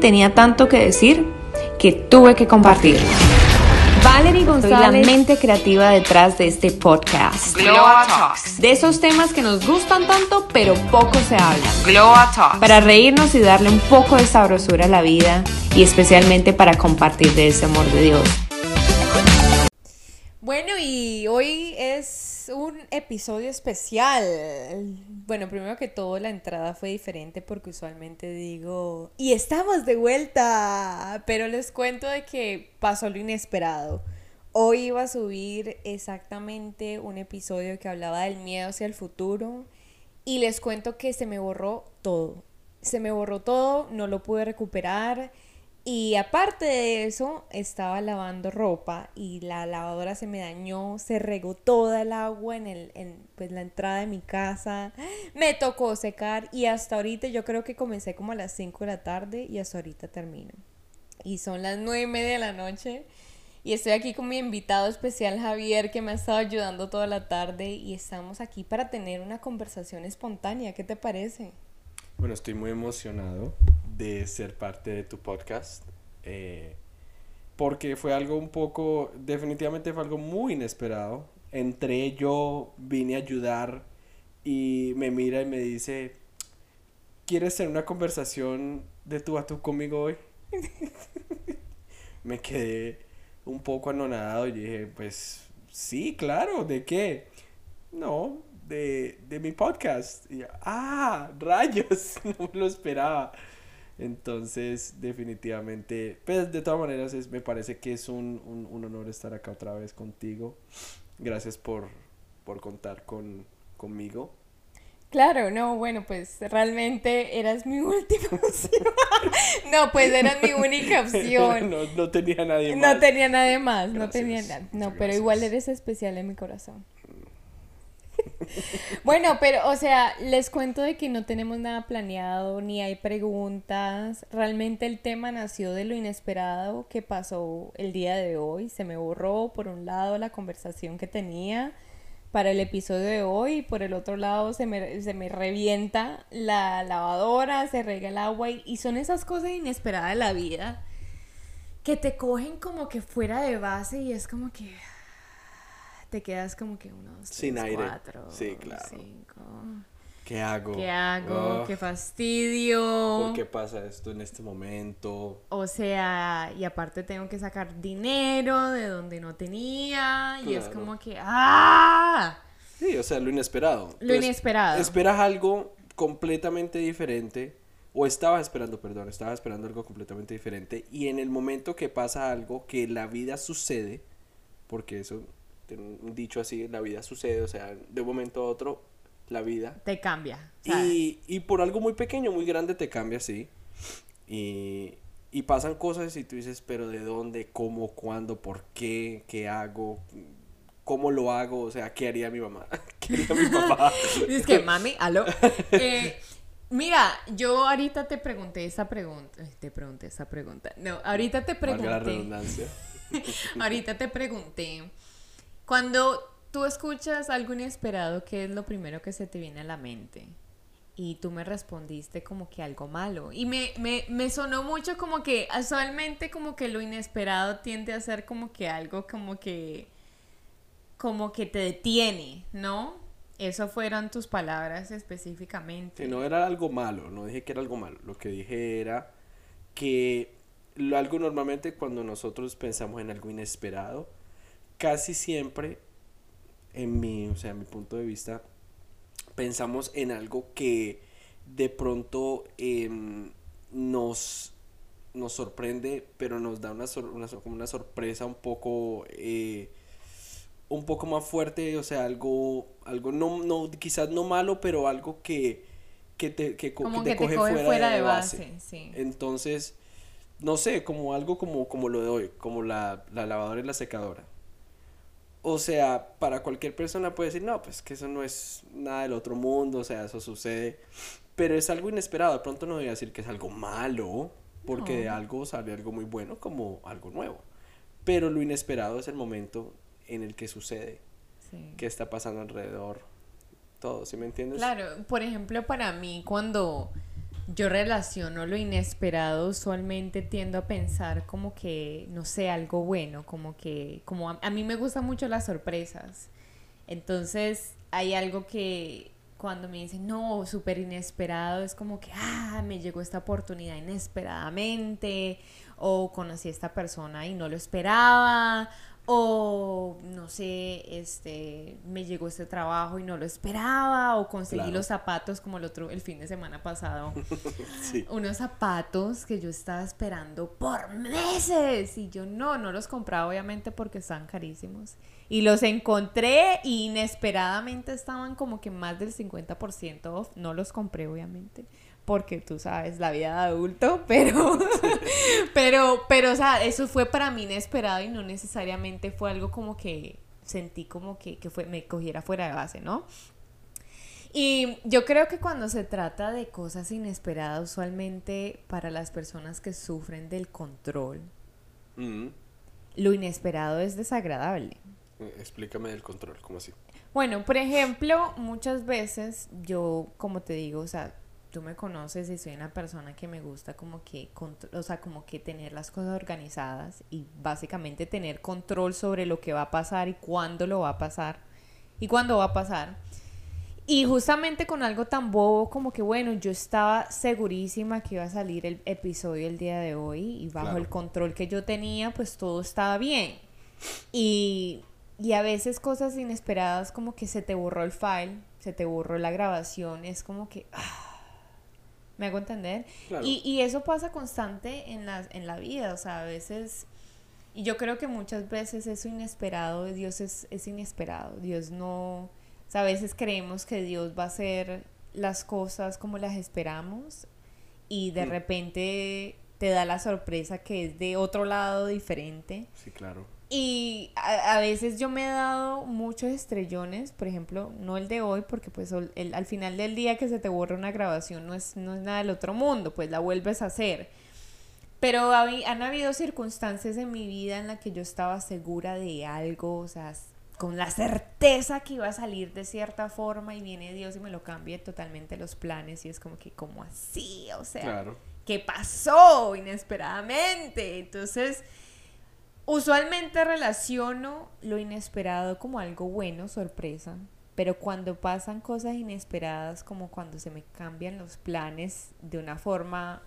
tenía tanto que decir que tuve que compartir. Valerie González, la mente creativa detrás de este podcast. Glow Talks. De esos temas que nos gustan tanto, pero poco se habla. Glow Talks. Para reírnos y darle un poco de sabrosura a la vida y especialmente para compartir de ese amor de Dios. Bueno, y hoy es un episodio especial. Bueno, primero que todo la entrada fue diferente porque usualmente digo, y estamos de vuelta, pero les cuento de que pasó lo inesperado. Hoy iba a subir exactamente un episodio que hablaba del miedo hacia el futuro y les cuento que se me borró todo. Se me borró todo, no lo pude recuperar. Y aparte de eso, estaba lavando ropa y la lavadora se me dañó, se regó toda el agua en, el, en pues, la entrada de mi casa, me tocó secar y hasta ahorita yo creo que comencé como a las 5 de la tarde y hasta ahorita termino. Y son las 9 y media de la noche y estoy aquí con mi invitado especial Javier que me ha estado ayudando toda la tarde y estamos aquí para tener una conversación espontánea. ¿Qué te parece? Bueno, estoy muy emocionado de ser parte de tu podcast. eh, porque fue algo un poco, definitivamente fue algo muy inesperado. Entré yo, vine a ayudar y me mira y me dice, ¿quieres tener una conversación de tú a tú conmigo hoy? me quedé un poco anonadado y dije, pues sí, claro, ¿de qué? No, de, de mi podcast. Y ah, rayos, no me lo esperaba. Entonces, definitivamente, pues de todas maneras, es, me parece que es un, un, un honor estar acá otra vez contigo. Gracias por, por contar con, conmigo. Claro, no, bueno, pues realmente eras mi última opción. no, pues eras mi única opción. no, no tenía nadie más. No tenía nadie más, no tenía nada. No, pero igual eres especial en mi corazón. bueno, pero, o sea, les cuento de que no tenemos nada planeado, ni hay preguntas. Realmente el tema nació de lo inesperado que pasó el día de hoy. Se me borró, por un lado, la conversación que tenía para el episodio de hoy, y por el otro lado se me, se me revienta la lavadora, se rega el agua, y, y son esas cosas inesperadas de la vida que te cogen como que fuera de base y es como que te quedas como que unos Sin tres, aire. cuatro, Sí, claro. cinco. ¿Qué hago? ¿Qué hago? Oh, ¿Qué fastidio? ¿Por qué pasa esto en este momento? O sea, y aparte tengo que sacar dinero de donde no tenía y es como que ¡ah! Sí, o sea, lo inesperado. Lo inesperado. Esperas algo completamente diferente, o estabas esperando, perdón, estabas esperando algo completamente diferente, y en el momento que pasa algo que la vida sucede, porque eso, tiene un dicho así, la vida sucede, o sea, de un momento a otro, la vida. Te cambia. Y, y por algo muy pequeño, muy grande te cambia, sí. Y, y pasan cosas y tú dices, pero ¿de dónde? ¿Cómo? ¿Cuándo? ¿Por qué? ¿Qué hago? ¿Cómo lo hago? O sea, ¿qué haría mi mamá? ¿Qué haría mi papá? Es que, mami, aló. Eh, mira, yo ahorita te pregunté esa pregunta. Te pregunté esa pregunta. No, ahorita te Valga la pregunté. redundancia. Ahorita te pregunté. Cuando tú escuchas algo inesperado, ¿qué es lo primero que se te viene a la mente? Y tú me respondiste como que algo malo. Y me, me, me sonó mucho como que usualmente como que lo inesperado tiende a ser como que algo como que como que te detiene, ¿no? Eso fueron tus palabras específicamente. Que no era algo malo, no dije que era algo malo. Lo que dije era que lo- algo normalmente cuando nosotros pensamos en algo inesperado, casi siempre, en mi, o sea, en mi punto de vista, pensamos en algo que de pronto em, nos, nos sorprende, pero nos da una, sor- una sor- como una sorpresa un poco... eh, un poco más fuerte, o sea, algo, algo no, no, quizás no malo, pero algo que, que te, que, co- como que que te coge fuera, de base, sí. Entonces, no sé, como algo como, como lo de hoy, como la, la lavadora y la secadora. O sea, para cualquier persona puede decir, no, pues que eso no es nada del otro mundo, o sea, eso sucede. Pero es algo inesperado, de pronto no voy a decir que es algo malo, porque de algo sale algo muy bueno como algo nuevo. Pero lo inesperado es el momento en el que sucede, sí. qué está pasando alrededor, todo, ¿sí me entiendes? Claro, por ejemplo, para mí cuando Yo relaciono lo inesperado, usualmente tiendo a pensar como que, no sé, algo bueno, como que, como a, a mí me gustan mucho las sorpresas. Entonces, hay algo que cuando me dicen, no, súper inesperado, es como que, ah, me llegó esta oportunidad inesperadamente, o conocí a esta persona y no lo esperaba, o no sé, este, me llegó este trabajo y no lo esperaba, o conseguí Claro. los zapatos como el otro, el fin de semana pasado, Sí. unos zapatos que yo estaba esperando por meses y yo no, no los compraba obviamente porque estaban carísimos. Y los encontré y inesperadamente estaban como que más del 50% off. No los compré obviamente porque tú sabes, la vida de adulto, pero, pero, pero, o sea, eso fue para mí inesperado y no necesariamente fue algo como que sentí como que, que fue, me cogiera fuera de base, ¿no? Y yo creo que cuando se trata de cosas inesperadas, usualmente para las personas que sufren del control, Mm. lo inesperado es desagradable. Eh, Explícame del control, ¿cómo así? Bueno, por ejemplo, muchas veces yo, como te digo, o sea, tú me conoces y soy una persona que me gusta como que, o sea, como que tener las cosas organizadas y básicamente tener control sobre lo que va a pasar y cuándo lo va a pasar y cuándo va a pasar. Y justamente con algo tan bobo como que, bueno, yo estaba segurísima que iba a salir el episodio el día de hoy y bajo Claro. el control que yo tenía, pues todo estaba bien. Y, y a veces cosas inesperadas como que se te borró el file, se te borró la grabación, es como que... ah, ¿Me hago entender? Claro. Y, y eso pasa constante en la, en la vida, o sea, a veces... Y yo creo que muchas veces eso inesperado Dios es, es inesperado. Dios no... O sea, a veces creemos que Dios va a hacer las cosas como las esperamos y de Mm. repente te da la sorpresa que es de otro lado diferente. Sí, claro. Y a, a veces yo me he dado muchos estrellones, por ejemplo, no el de hoy, porque pues el- al final del día que se te borra una grabación no es, no es nada del otro mundo, pues la vuelves a hacer. Pero habi- han habido circunstancias en mi vida en las que yo estaba segura de algo, o sea, con la certeza que iba a salir de cierta forma y viene Dios y me lo cambia totalmente los planes y es como que, ¿cómo así? O sea, Claro. ¿qué pasó inesperadamente? Entonces, usualmente relaciono lo inesperado como algo bueno, sorpresa. Pero cuando pasan cosas inesperadas, como cuando se me cambian los planes de una forma,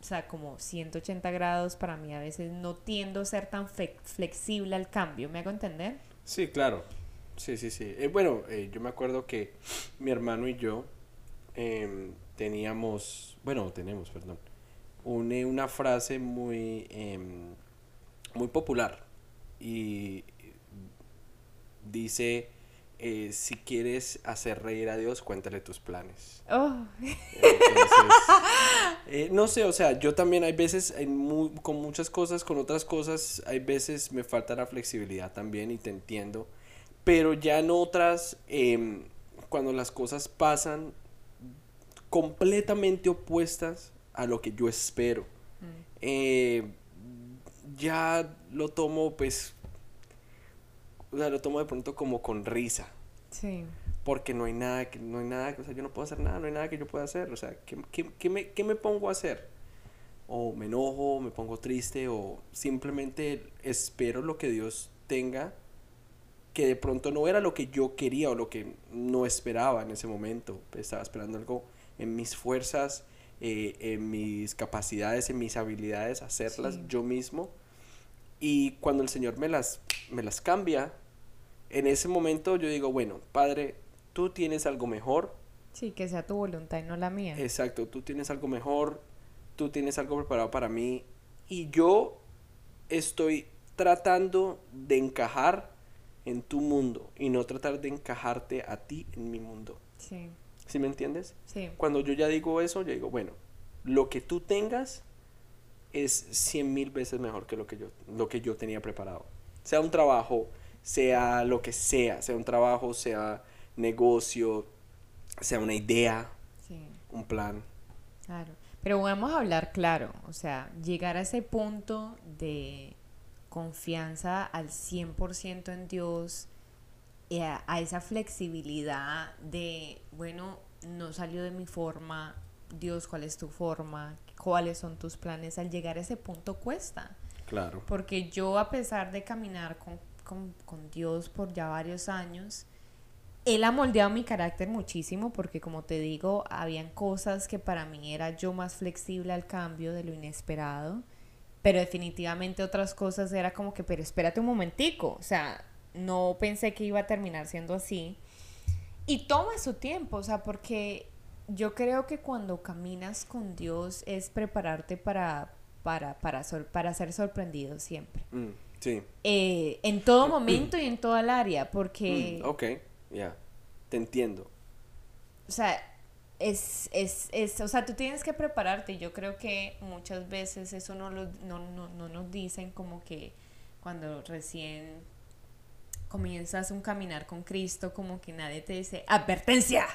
o sea, como 180 grados, para mí a veces no tiendo a ser tan flexible al cambio. ¿Me hago entender? Sí, claro. Sí, sí, sí. Eh, bueno, eh, yo me acuerdo que mi hermano y yo em, teníamos, bueno, tenemos, perdón, un- eh, una frase muy, em, muy popular y dice, eh, si quieres hacer reír a Dios, cuéntale tus planes. Oh, Entonces, eh, no sé, o sea, yo también hay veces, con muchas cosas, con otras cosas, hay veces me falta la flexibilidad también y te entiendo, pero ya en otras, em, cuando las cosas pasan completamente opuestas a lo que yo espero, eh, ya lo tomo pues, o sea, lo tomo de pronto como con risa. Sí. porque no hay nada que no hay nada o sea yo no puedo hacer nada no hay nada que yo pueda hacer. O sea ¿qué, qué- qué me, qué me pongo a hacer o me enojo me pongo triste o simplemente espero lo que Dios tenga que de pronto no era lo que yo quería o lo que no esperaba en ese momento. Estaba esperando algo en mis fuerzas eh, en mis capacidades en mis habilidades hacerlas Sí. yo mismo y cuando el Señor me las me las cambia en ese momento yo digo, bueno, Padre, tú tienes algo mejor, Sí, que sea tu voluntad y no la mía. exacto, tú tienes algo mejor, tú tienes algo preparado para mí y yo estoy tratando de encajar en tu mundo y no tratar de encajarte a ti en mi mundo. Sí, ¿Sí me entiendes? sí. Cuando yo ya digo eso, yo digo, bueno, lo que tú tengas es cien mil veces mejor que lo que yo, lo que yo tenía preparado. Sea un trabajo, sea lo que sea, sea un trabajo, sea negocio, sea una idea, Sí. un plan. Claro, pero vamos a hablar claro, o sea, llegar a ese punto de confianza al 100% en Dios, y a, a esa flexibilidad de, bueno, no salió de mi forma, Dios, cuál es tu forma, cuáles son tus planes, al llegar a ese punto cuesta. Claro. Porque yo a pesar de caminar con, con, con Dios por ya varios años, Él ha moldeado mi carácter muchísimo porque como te digo, habían cosas que para mí era yo más flexible al cambio de lo inesperado, pero definitivamente otras cosas era como que, pero espérate un momentico, o sea, no pensé que iba a terminar siendo así. Y toma su tiempo, o sea, porque yo creo que cuando caminas con Dios es prepararte para, para, para, sor- para ser sorprendido siempre. Mm, sí. Eh, en todo momento y en toda el área, porque, Mm, ok, ya. Te entiendo. o sea, es, es, es, o sea, tú tienes que prepararte. Yo creo que muchas veces eso no, lo, no, no, no nos dicen como que cuando recién comienzas un caminar con Cristo, como que nadie te dice, advertencia,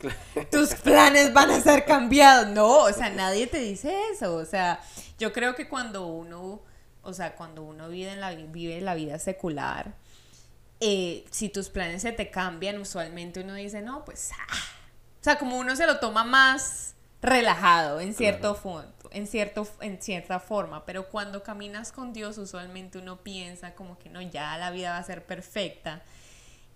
tus planes van a ser cambiados. No, o sea, nadie te dice eso. O sea, yo creo que cuando uno, o sea, cuando uno vive, en la, vi- vive la vida secular, eh, si tus planes se te cambian, usualmente uno dice, no, pues, ah". o sea, como uno se lo toma más relajado en cierto punto, en cierto en cierta forma, pero cuando caminas con Dios usualmente uno piensa como que no, ya la vida va a ser perfecta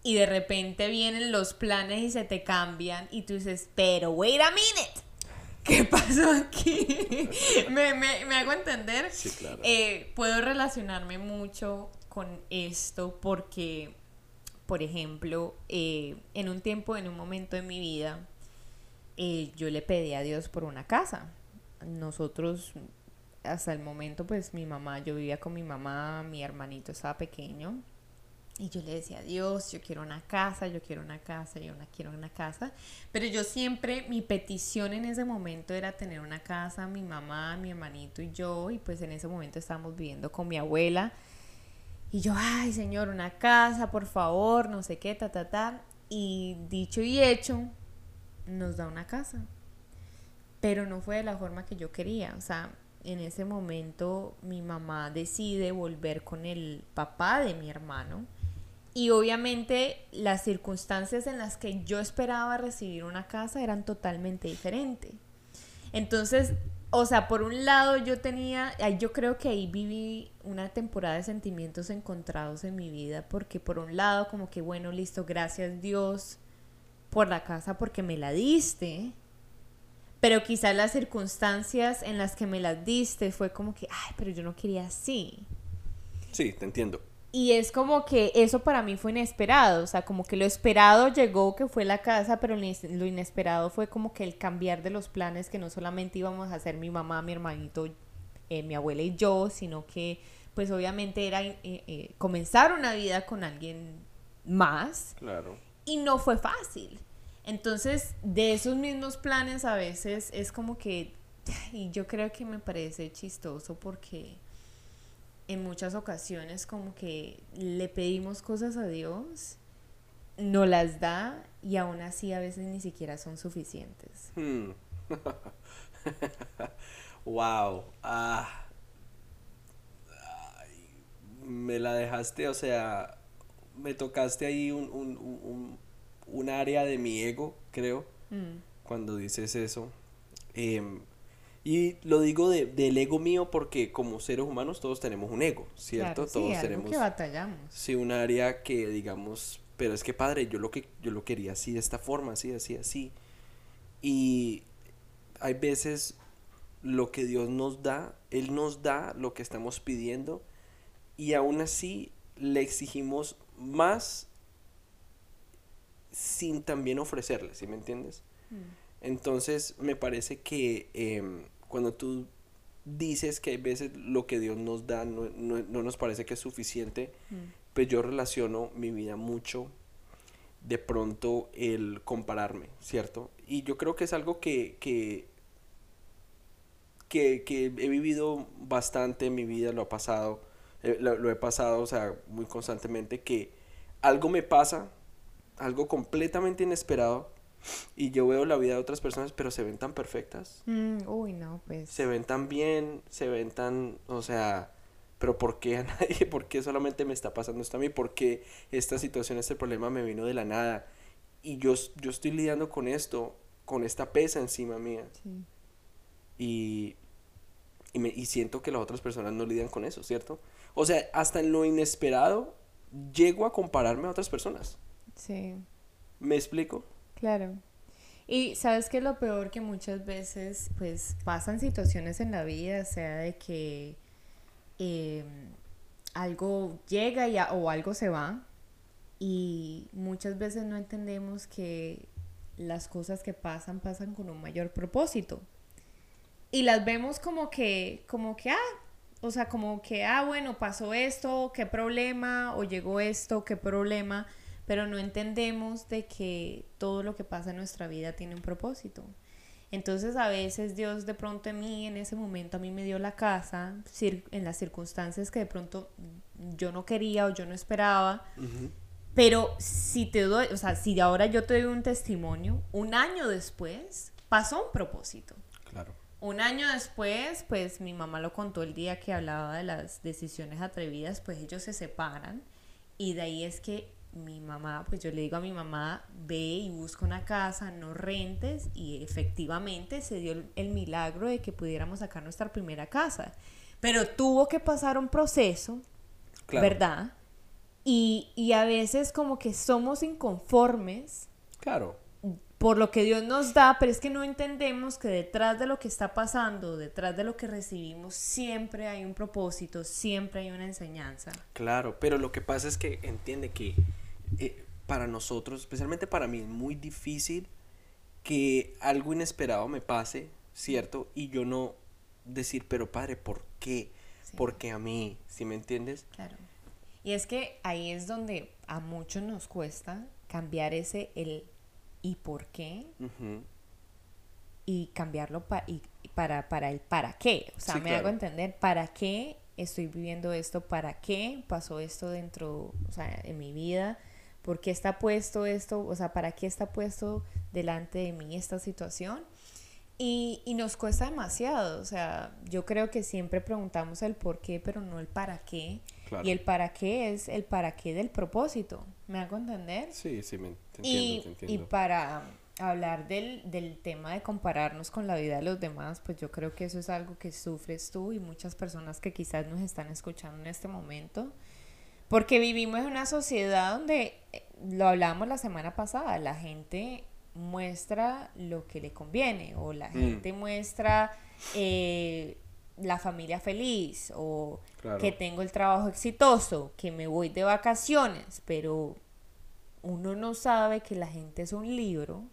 y de repente vienen los planes y se te cambian y tú dices, pero wait a minute, ¿qué pasó aquí? me, me, me hago entender. Sí, claro. Eh, puedo relacionarme mucho con esto porque, por ejemplo, eh, en un tiempo, en un momento de mi vida, eh, yo le pedí a Dios por una casa. Nosotros, hasta el momento, pues mi mamá, yo vivía con mi mamá, mi hermanito estaba pequeño. Y yo le decía, Dios, yo quiero una casa, yo quiero una casa, yo una, quiero una casa. Pero yo siempre, mi petición en ese momento era tener una casa, mi mamá, mi hermanito y yo. Y pues en ese momento estábamos viviendo con mi abuela. Y yo, ay, Señor, una casa, por favor, no sé qué, ta, ta, ta. Y dicho y hecho, nos da una casa. Pero no fue de la forma que yo quería. O sea, en ese momento mi mamá decide volver con el papá de mi hermano. Y obviamente las circunstancias en las que yo esperaba recibir una casa eran totalmente diferentes. Entonces, o sea, por un lado yo tenía, yo creo que ahí viví una temporada de sentimientos encontrados en mi vida, porque por un lado como que, bueno, listo, gracias Dios por la casa porque me la diste, pero quizás las circunstancias en las que me las diste fue como que, ay, pero yo no quería así. Sí, te entiendo. Y es como que eso para mí fue inesperado, o sea, como que lo esperado llegó que fue la casa, pero lo ines- lo inesperado fue como que el cambiar de los planes que no solamente íbamos a hacer mi mamá, mi hermanito, eh, mi abuela y yo, sino que pues obviamente era eh, eh, comenzar una vida con alguien más Claro. y no fue fácil. Entonces, de esos mismos planes a veces es como que, y yo creo que me parece chistoso porque en muchas ocasiones como que le pedimos cosas a Dios, no las da y aún así a veces ni siquiera son suficientes. Hmm. wow. Ah. Ay, me la dejaste, o sea, me tocaste ahí un, un, un, un- área de mi ego, creo, Mm, cuando dices eso. Em, y lo digo de, del ego mío porque como seres humanos todos tenemos un ego, ¿cierto? claro, sí, todos algo tenemos que batallamos. sí un área que digamos, pero es que padre, yo lo que yo lo quería así de esta forma, así, así, así. Y hay veces lo que Dios nos da, él nos da lo que estamos pidiendo y aún así le exigimos más sin también ofrecerle, ¿sí me entiendes? Entonces me parece que em, cuando tú dices que hay veces lo que Dios nos da no, no- no nos parece que es suficiente, pues yo relaciono mi vida mucho de pronto el compararme, ¿cierto? Y yo creo que es algo que, que, que, que he vivido bastante en mi vida, lo ha pasado, eh, lo, lo he pasado, o sea, muy constantemente, que algo me pasa, algo completamente inesperado, y yo veo la vida de otras personas, pero se ven tan perfectas, Mm, uy, no, pues. se ven tan bien, se ven tan, o sea, pero ¿por qué a nadie? ¿Por qué solamente me está pasando esto a mí? ¿Por qué esta situación, este problema me vino de la nada? Y yo, yo estoy lidiando con esto con esta pesa encima mía. Sí. Y, y, me, y siento que las otras personas no lidian con eso, ¿cierto? O sea, hasta en lo inesperado llego a compararme a otras personas. Sí. ¿Me explico? Claro. Y sabes que lo peor que muchas veces pues pasan situaciones en la vida, sea de que eh, algo llega y o algo se va y muchas veces no entendemos que las cosas que pasan pasan con un mayor propósito y las vemos como que como que ah o sea como que ah bueno pasó esto qué problema o llegó esto qué problema pero no entendemos de que todo lo que pasa en nuestra vida tiene un propósito entonces a veces Dios de pronto en mí, en ese momento a mí me dio la casa, en las circunstancias que de pronto yo no quería o yo no esperaba. Pero si te doy, o sea, si ahora yo te doy un testimonio, un año después pasó un propósito. Claro. Un año después, pues mi mamá lo contó el día que hablaba de las decisiones atrevidas, pues ellos se separan y de ahí es que mi mamá, pues yo le digo a mi mamá, ve y busca una casa, no rentes y efectivamente se dio el, el milagro de que pudiéramos sacar nuestra primera casa. Pero tuvo que pasar un proceso, Claro. ¿verdad? Y, y a veces como que somos inconformes Claro. por lo que Dios nos da, pero es que no entendemos que detrás de lo que está pasando, detrás de lo que recibimos, siempre hay un propósito, siempre hay una enseñanza. Claro, pero lo que pasa es que entiende que eh, para nosotros, especialmente para mí, es muy difícil que algo inesperado me pase, ¿cierto? Y yo no decir, pero padre, ¿por qué? Sí. ¿Por qué a mí? ¿Sí me entiendes? Claro. Y es que ahí es donde a muchos nos cuesta cambiar ese el y por qué y cambiarlo pa- y, y para, para el para qué. O sea, Sí, me claro. hago entender para qué estoy viviendo esto, para qué pasó esto dentro, o sea, en mi vida, por qué está puesto esto, o sea, para qué está puesto delante de mí esta situación. Y, y nos cuesta demasiado, o sea, yo creo que siempre preguntamos el por qué, pero no el para qué. Claro. Y el para qué es el para qué del propósito. ¿Me hago entender? Sí, sí, me te Y, entiendo, te y entiendo. para hablar del, del tema de compararnos con la vida de los demás, pues yo creo que eso es algo que sufres tú y muchas personas que quizás nos están escuchando en este momento. Porque vivimos en una sociedad donde, eh, lo hablábamos la semana pasada, la gente muestra lo que le conviene o la Mm. gente muestra eh, la familia feliz o Claro. que tengo el trabajo exitoso, que me voy de vacaciones, pero uno no sabe que la gente es un libro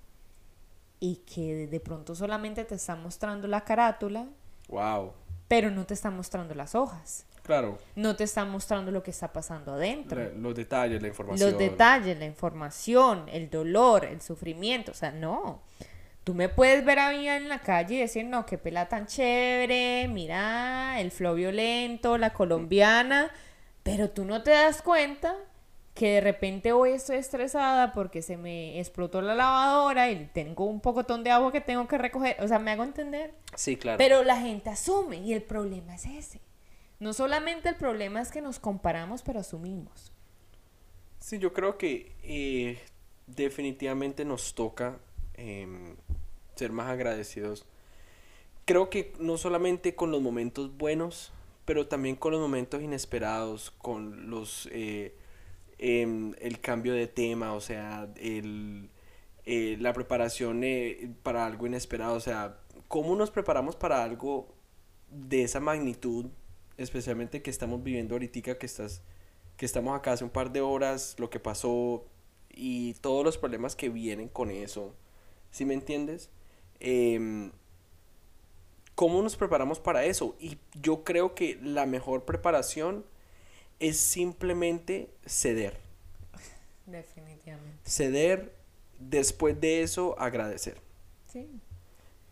y que de pronto solamente te está mostrando la carátula, Wow. pero no te está mostrando las hojas, Claro. no te está mostrando lo que está pasando adentro. los detalles, la información. Los detalles, la información, el dolor, el sufrimiento, o sea, no. Tú me puedes ver a mí en la calle y decir, no, qué pela tan chévere, mira, el flow violento, la colombiana, pero tú no te das cuenta que de repente hoy estoy estresada porque se me explotó la lavadora y tengo un pocotón de agua que tengo que recoger, o sea, me hago entender. Sí, claro. Pero la gente asume y el problema es ese. No solamente el problema es que nos comparamos, pero asumimos. Sí, yo creo que eh, definitivamente nos toca em, ser más agradecidos. Creo que no solamente con los momentos buenos, pero también con los momentos inesperados, con los eh, em, el cambio de tema, o sea, el, eh, la preparación eh, para algo inesperado, o sea, cómo nos preparamos para algo de esa magnitud, especialmente que estamos viviendo ahorita, que estás que estamos acá hace un par de horas, lo que pasó y todos los problemas que vienen con eso. ¿Sí me entiendes? Em, ¿Cómo nos preparamos para eso? Y yo creo que la mejor preparación es simplemente ceder. Definitivamente. Ceder, después de eso agradecer. Sí.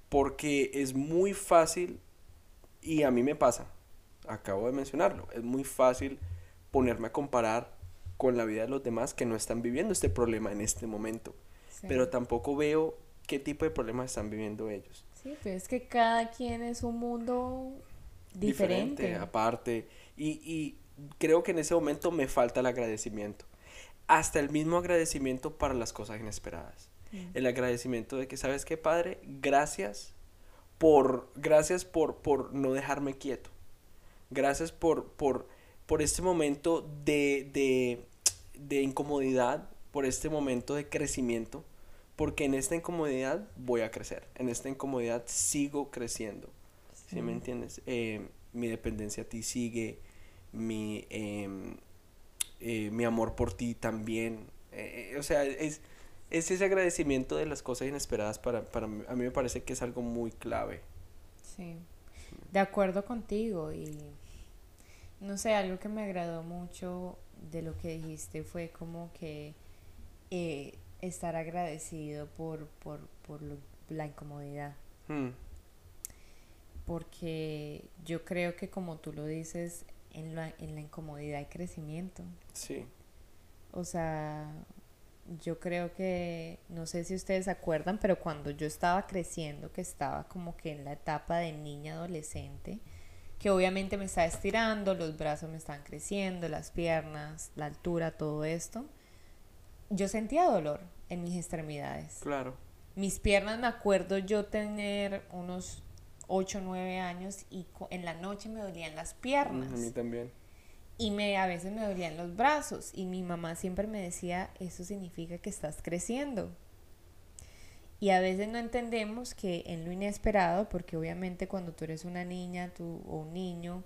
Porque es muy fácil, y a mí me pasa, acabo de mencionarlo, es muy fácil ponerme a comparar con la vida de los demás que no están viviendo este problema en este momento. Sí. Pero tampoco veo qué tipo de problemas están viviendo ellos. Sí, pero es que cada quien es un mundo diferente. aparte. Y, y creo que en ese momento me falta el agradecimiento. Hasta el mismo agradecimiento para las cosas inesperadas. El agradecimiento de que, ¿sabes qué, Padre? Gracias por, gracias por, por no dejarme quieto. Gracias por, por, por este momento de, de, de incomodidad, por este momento de crecimiento, porque en esta incomodidad voy a crecer, en esta incomodidad sigo creciendo. ¿Sí, me entiendes? Eh, mi dependencia a ti sigue, mi, em, eh, mi amor por ti también. Eh, o sea, es, es ese agradecimiento de las cosas inesperadas para, para mí, a mí me parece que es algo muy clave. Sí, de acuerdo contigo y no sé, algo que me agradó mucho de lo que dijiste fue como que eh, estar agradecido por, por, por lo- la incomodidad. Hmm, Porque yo creo que como tú lo dices, en la, en la incomodidad hay crecimiento. sí, O sea, yo creo que, no sé si ustedes acuerdan, pero cuando yo estaba creciendo, que estaba como que en la etapa de niña adolescente, que obviamente me estaba estirando, los brazos me estaban creciendo, las piernas, la altura, todo esto, yo sentía dolor en mis extremidades. claro. Mis piernas, me acuerdo yo tener unos 8 o 9 años y en la noche me dolían las piernas Mm, A mí también. Y me a veces me dolían los brazos y mi mamá siempre me decía, eso significa que estás creciendo. Y a veces no entendemos que en lo inesperado, porque obviamente cuando tú eres una niña tú, o un niño,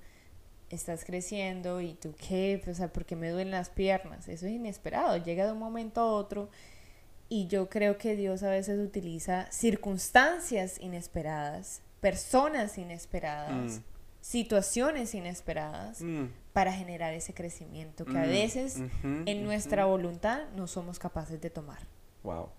estás creciendo y tú qué, o sea, porque me duelen las piernas, eso es inesperado, llega de un momento a otro y yo creo que Dios a veces utiliza circunstancias inesperadas, personas inesperadas, Mm. situaciones inesperadas Mm, para generar ese crecimiento que a Mm, veces en nuestra voluntad no somos capaces de tomar. Wow.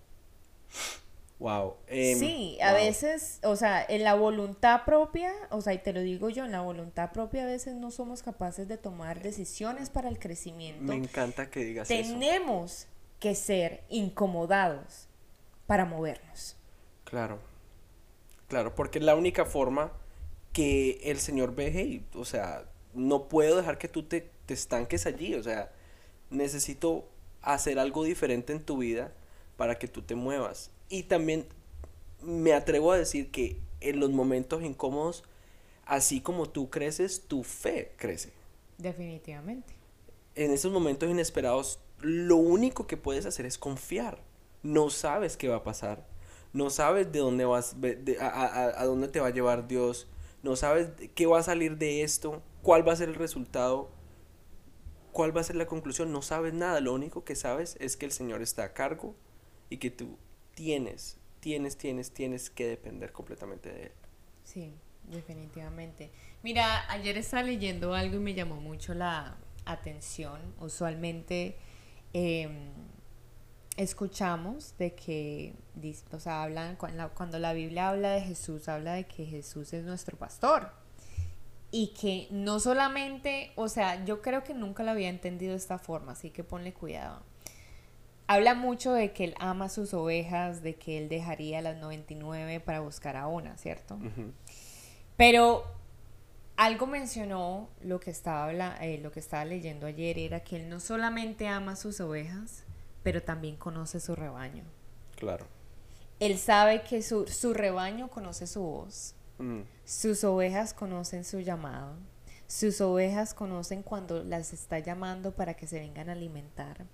Wow. em, sí, a wow. veces, o sea, en la voluntad propia, o sea, y te lo digo yo, en la voluntad propia a veces no somos capaces de tomar decisiones para el crecimiento. Me encanta que digas eso. Tenemos que ser incomodados para movernos. Claro. Claro, porque es la única forma que el Señor ve, hey, o sea, no puedo dejar que tú te, te estanques allí, o sea, necesito hacer algo diferente en tu vida para que tú te muevas. Y también me atrevo a decir que en los momentos incómodos, así como tú creces, tu fe crece. Definitivamente. En esos momentos inesperados, lo único que puedes hacer es confiar. No sabes qué va a pasar. No sabes de dónde vas, de- a, a- a dónde te va a llevar Dios. No sabes qué va a salir de esto. Cuál va a ser el resultado. Cuál va a ser la conclusión. No sabes nada. Lo único que sabes es que el Señor está a cargo y que tú tienes, tienes, tienes, tienes que depender completamente de Él. Sí, definitivamente. Mira, ayer estaba leyendo algo y me llamó mucho la atención. Usualmente em, escuchamos de que, o sea, hablan, cuando la, Biblia habla de Jesús, habla de que Jesús es nuestro pastor. Y que no solamente, o sea, yo creo que nunca lo había entendido de esta forma, así que ponle cuidado. Habla mucho de que él ama sus ovejas, de que él dejaría las 99 para buscar a una, ¿cierto? Pero algo mencionó lo que estaba eh, lo que estaba leyendo ayer era que él no solamente ama sus ovejas, pero también conoce su rebaño. Claro. Él sabe que su, su rebaño conoce su voz. Mm, Sus ovejas conocen su llamado. Sus ovejas conocen cuando las está llamando para que se vengan a alimentar.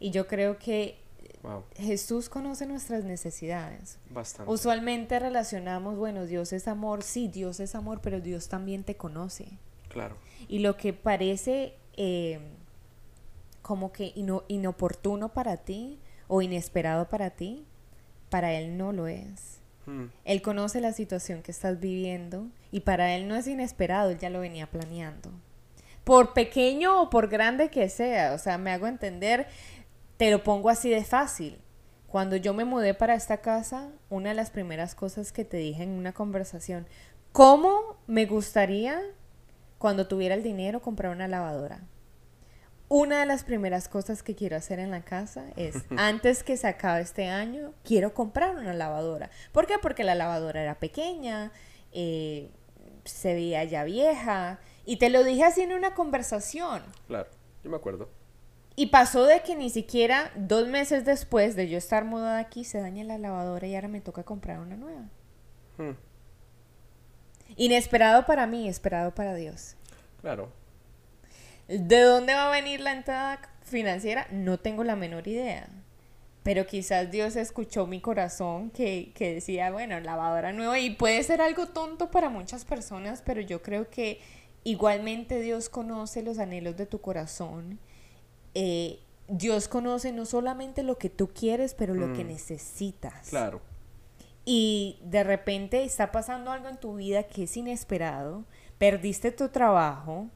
Y yo creo que wow. Jesús conoce nuestras necesidades. Bastante. Usualmente relacionamos, bueno, Dios es amor, sí, Dios es amor, pero Dios también te conoce. Claro. Y lo que parece eh, como que ino- inoportuno para ti o inesperado para ti, para Él no lo es. Mm, Él conoce la situación que estás viviendo y para Él no es inesperado, Él ya lo venía planeando. Por pequeño o por grande que sea, o sea, me hago entender, te lo pongo así de fácil. Cuando yo me mudé para esta casa, una de las primeras cosas que te dije en una conversación, ¿cómo me gustaría cuando tuviera el dinero comprar una lavadora? Una de las primeras cosas que quiero hacer en la casa es, antes que se acabe este año, quiero comprar una lavadora. ¿Por qué? Porque la lavadora era pequeña, eh, se veía ya vieja, y te lo dije así en una conversación. claro. Yo me acuerdo. Y pasó de que ni siquiera dos meses después de yo estar mudada aquí se daña la lavadora y ahora me toca comprar una nueva. Hmm, Inesperado para mí, esperado para Dios. claro. ¿De dónde va a venir la entrada financiera? No tengo la menor idea. Pero quizás Dios escuchó mi corazón que, que decía, bueno, lavadora nueva. Y puede ser algo tonto para muchas personas, pero yo creo que igualmente Dios conoce los anhelos de tu corazón. Eh, Dios conoce no solamente lo que tú quieres, pero lo que Mm. necesitas. Claro. y de repente está pasando algo en tu vida que es inesperado, perdiste tu trabajo,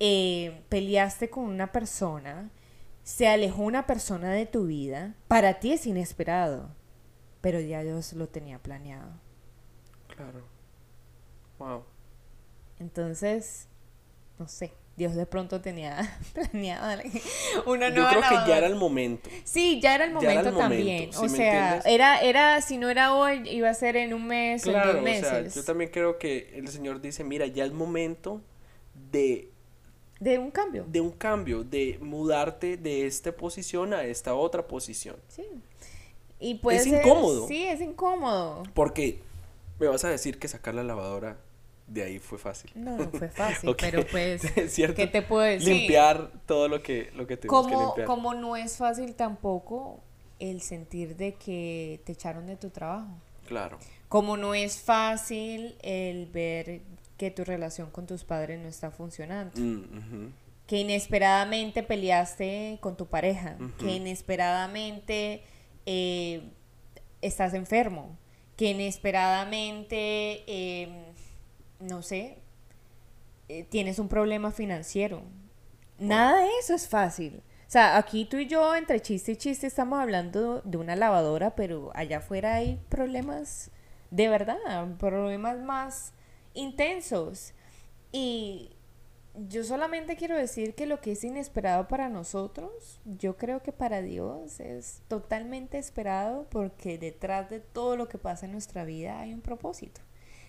eh, peleaste con una persona, se alejó una persona de tu vida, para ti es inesperado, pero ya Dios lo tenía planeado. Claro. Wow. Entonces, no sé, Dios de pronto tenía planeado una Yo nueva creo que ya era el momento. Sí, ya era el era momento el momento, también. ¿sí o sea, era, era, si no era hoy, iba a ser en un mes o en Claro, dos o sea, meses. yo también creo que el Señor dice, mira, ya es momento de, De un cambio. de un cambio, de mudarte de esta posición a esta otra posición. Sí. Y puede Es ser- incómodo. Sí, es incómodo. Porque me vas a decir que sacar la lavadora de ahí fue fácil. No, no fue fácil, pero pues, es cierto. ¿qué te puedo decir? Limpiar todo lo que, lo que tuvimos que limpiar. como no es fácil tampoco el sentir de que te echaron de tu trabajo. Claro. Como no es fácil el ver que tu relación con tus padres no está funcionando. Mm, que inesperadamente peleaste con tu pareja, que inesperadamente eh, estás enfermo, que inesperadamente, eh, no sé, eh, tienes un problema financiero. Nada de eso es fácil. O sea, aquí tú y yo, entre chiste y chiste, estamos hablando de una lavadora, pero allá afuera hay problemas de verdad, problemas más intensos. Y yo solamente quiero decir que lo que es inesperado para nosotros, yo creo que para Dios es totalmente esperado porque detrás de todo lo que pasa en nuestra vida hay un propósito.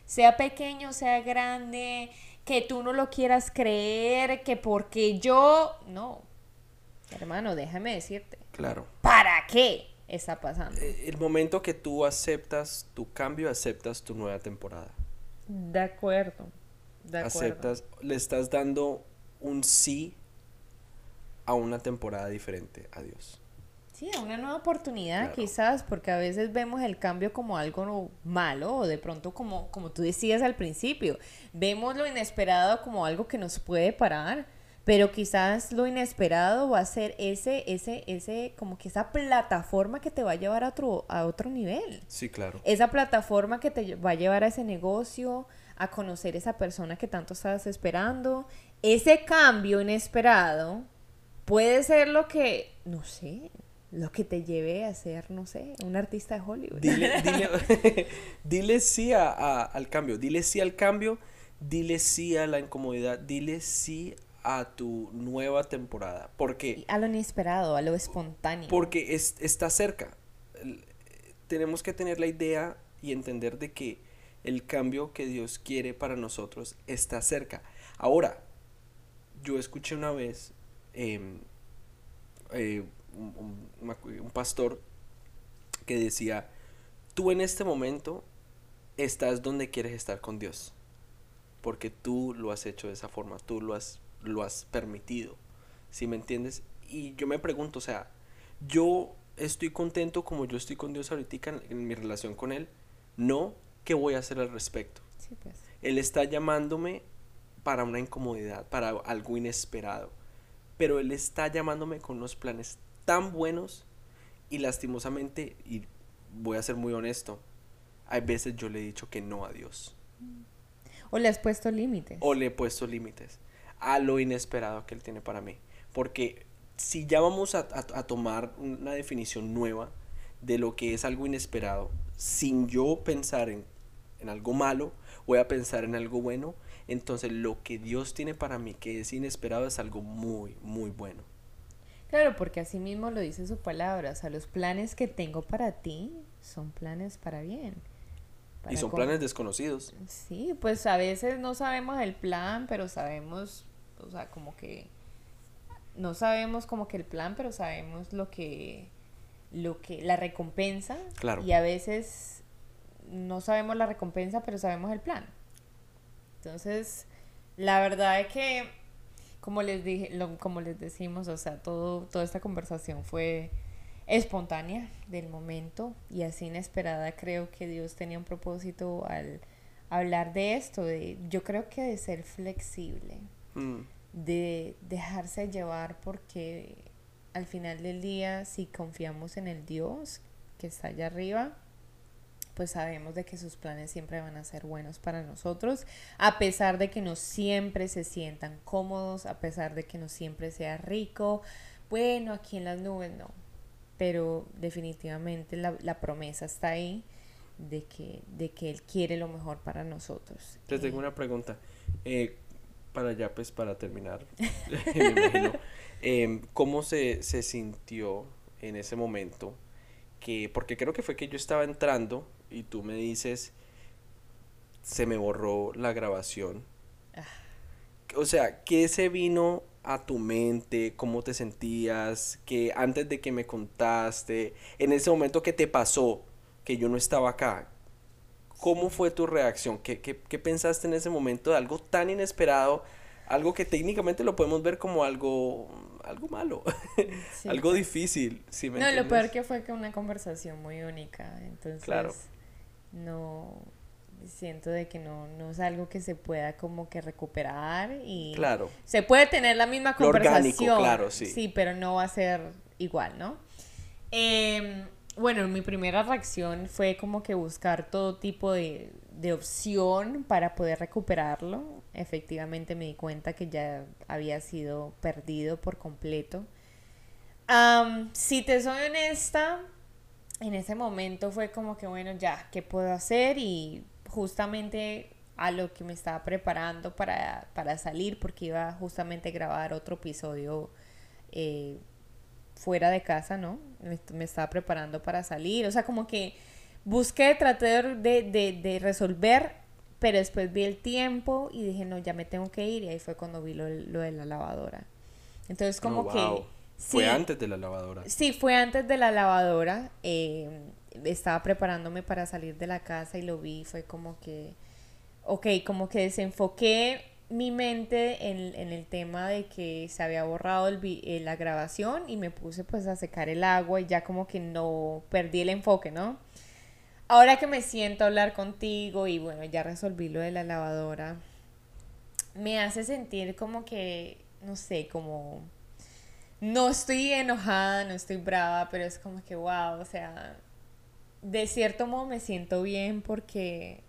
Sea pequeño, sea grande, que tú no lo quieras creer, que porque yo... No, hermano, déjame decirte, Claro. ¿para qué está pasando? Eh, El momento que tú aceptas tu cambio, aceptas tu nueva temporada. De acuerdo, de acuerdo. aceptas, le estás dando un sí a una temporada diferente a Dios. Sí, a una nueva oportunidad Claro. quizás, porque a veces vemos el cambio como algo malo o de pronto como, como tú decías al principio, vemos lo inesperado como algo que nos puede parar, pero quizás lo inesperado va a ser ese, ese, ese, como que esa plataforma que te va a llevar a otro, a otro nivel. Sí, claro. Esa plataforma que te va a llevar a ese negocio, a conocer esa persona que tanto estabas esperando. Ese cambio inesperado puede ser lo que, no sé, lo que te lleve a ser, no sé, un artista de Hollywood. Dile, dile, dile sí a- a- al cambio, dile sí al cambio, dile sí a la incomodidad, dile sí a tu nueva temporada. Porque a lo inesperado, a lo espontáneo. Porque es- está cerca. Tenemos que tener la idea y entender de que el cambio que Dios quiere para nosotros está cerca. Ahora, yo escuché una vez em, eh, un, un pastor que decía, tú en este momento estás donde quieres estar con Dios, porque tú lo has hecho de esa forma, tú lo has, lo has permitido, ¿sí me entiendes? Y yo me pregunto, o sea, yo estoy contento como yo estoy con Dios ahorita en, en mi relación con Él, no, ¿qué voy a hacer al respecto? Sí, pues. Él está llamándome para una incomodidad, para algo inesperado. Pero Él está llamándome con unos planes tan buenos y lastimosamente, y voy a ser muy honesto, hay veces yo le he dicho que no a Dios. O le has puesto límites. O le he puesto límites a lo inesperado que Él tiene para mí. Porque si ya vamos a, a- tomar una definición nueva de lo que es algo inesperado, sin yo pensar en, en algo malo, voy a pensar en algo bueno, entonces lo que Dios tiene para mí que es inesperado es algo muy, muy bueno. Claro, porque así mismo lo dice su palabra. O sea, los planes que tengo para ti son planes para bien. Y son planes desconocidos. Sí, pues a veces no sabemos el plan, pero sabemos, o sea, como que no sabemos como que el plan, pero sabemos lo que, lo que, la recompensa. Claro. Y a veces no sabemos la recompensa, pero sabemos el plan. Entonces, la verdad es que, como les dije, lo- como les decimos, o sea, todo, toda esta conversación fue espontánea del momento y así inesperada. Creo que Dios tenía un propósito al hablar de esto, de, yo creo que de ser flexible Mm, de dejarse llevar porque al final del día si confiamos en el Dios que está allá arriba pues sabemos de que sus planes siempre van a ser buenos para nosotros a pesar de que no siempre se sientan cómodos a pesar de que no siempre sea rico. Bueno aquí en las nubes no pero definitivamente la, la promesa está ahí de que, de que Él quiere lo mejor para nosotros. Te tengo Eh, una pregunta. Eh, para ya, pues, para terminar, me imagino. Em, ¿Cómo se, se sintió en ese momento? Que, porque creo que fue que yo estaba entrando y tú me dices, se me borró la grabación. O sea, ¿qué se vino a tu mente? ¿Cómo te sentías? Que antes de que me contaste, en ese momento que te pasó, que yo no estaba acá, ¿cómo fue tu reacción? ¿Qué, qué, qué pensaste en ese momento de algo tan inesperado? Algo que técnicamente lo podemos ver como algo, algo malo, sí. algo difícil. ¿sí me No, lo entiendes? peor que fue que una conversación muy única, entonces Claro. no siento de que no, no es algo que se pueda como que recuperar y Claro. se puede tener la misma Lo orgánico, conversación, claro, sí. sí, pero no va a ser igual, ¿no? Em, bueno, mi primera reacción fue como que buscar todo tipo de, de opción para poder recuperarlo. Efectivamente me di cuenta que ya había sido perdido por completo. Si te soy honesta, en ese momento fue como que, bueno, ya, ¿qué puedo hacer? Y justamente a lo que me estaba preparando para, para salir, porque iba justamente a grabar otro episodio eh, fuera de casa, ¿no? Me, me estaba preparando para salir, o sea, como que busqué, traté de, de, de resolver, pero después vi el tiempo y dije, no, ya me tengo que ir, y ahí fue cuando vi lo, lo de la lavadora. Entonces, como Oh, wow. que... Fue sí, antes de la lavadora. Sí, fue antes de la lavadora. eh, estaba preparándome para salir de la casa y lo vi. Fue como que, ok, como que desenfoqué mi mente en, en el tema de que se había borrado el eh, la grabación y me puse pues a secar el agua y ya como que no perdí el enfoque, ¿no? Ahora que me siento a hablar contigo y bueno, ya resolví lo de la lavadora, me hace sentir como que, no sé, como no estoy enojada, no estoy brava, pero es como que, wow, o sea, de cierto modo me siento bien porque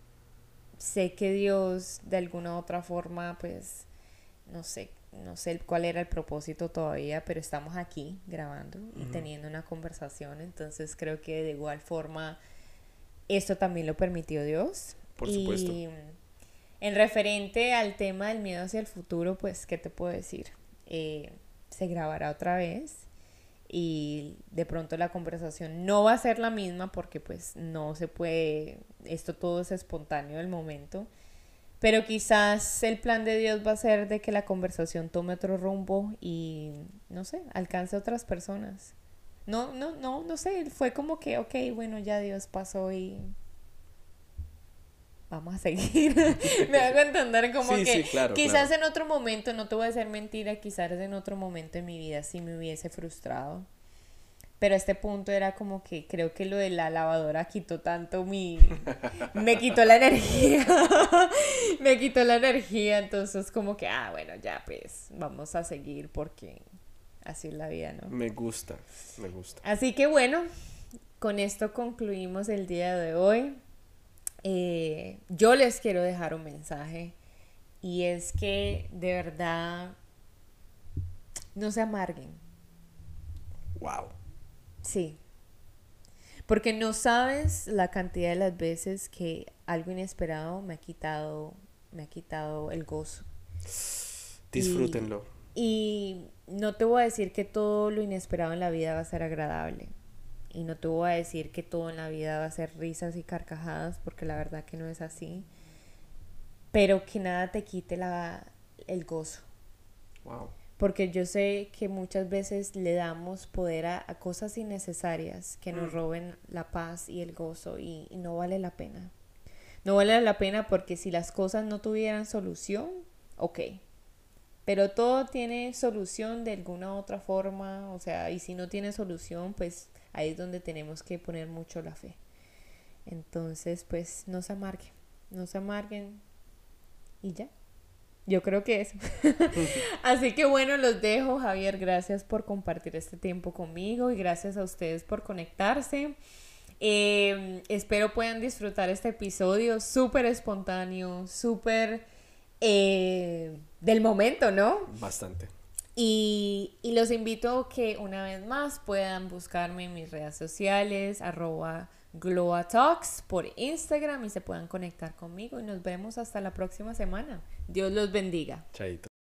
sé que Dios de alguna u otra forma, pues, no sé, no sé cuál era el propósito todavía, pero estamos aquí grabando y teniendo una conversación, entonces creo que de igual forma esto también lo permitió Dios. Por supuesto. Y en referente al tema del miedo hacia el futuro, pues, ¿qué te puedo decir? Eh, se grabará otra vez y de pronto la conversación no va a ser la misma porque pues no se puede, esto todo es espontáneo del momento, pero quizás el plan de Dios va a ser de que la conversación tome otro rumbo y no sé, alcance a otras personas. No, no, no, no sé, fue como que, ok, bueno, ya Dios pasó y vamos a seguir. Me hago entender como Sí, que sí, claro, quizás claro. en otro momento, no te voy a decir mentira, quizás en otro momento en mi vida sí me hubiese frustrado. Pero a este punto era como que creo que lo de la lavadora quitó tanto mi... me quitó la energía. me quitó la energía, entonces como que, ah, bueno, ya pues vamos a seguir porque así es la vida, ¿no? Me gusta, me gusta. Así que bueno, con esto concluimos el día de hoy. Eh, yo les quiero dejar un mensaje y es que de verdad no se amarguen, Wow. sí, porque no sabes la cantidad de las veces que algo inesperado me ha quitado, me ha quitado el gozo. Disfrútenlo. Y no te voy a decir que todo lo inesperado en la vida va a ser agradable. Y no te voy a decir que todo en la vida va a ser risas y carcajadas, porque la verdad que no es así. Pero que nada te quite la, el gozo. Wow. porque yo sé que muchas veces le damos poder a, a cosas innecesarias que nos roben la paz y el gozo y, y no vale la pena. No vale la pena porque si las cosas no tuvieran solución, ok. Pero todo tiene solución de alguna otra forma, o sea, y si no tiene solución, pues ahí es donde tenemos que poner mucho la fe. Entonces, pues no se amarguen, no se amarguen y ya. Yo creo que eso. Así que bueno, los dejo, Javier. Gracias por compartir este tiempo conmigo y gracias a ustedes por conectarse. Eh, espero puedan disfrutar este episodio súper espontáneo, súper eh, del momento, ¿no? Bastante. Y, y los invito a que una vez más puedan buscarme en mis redes sociales, arroba GloaTalks por Instagram y se puedan conectar conmigo y nos vemos hasta la próxima semana. Dios los bendiga. Chaito.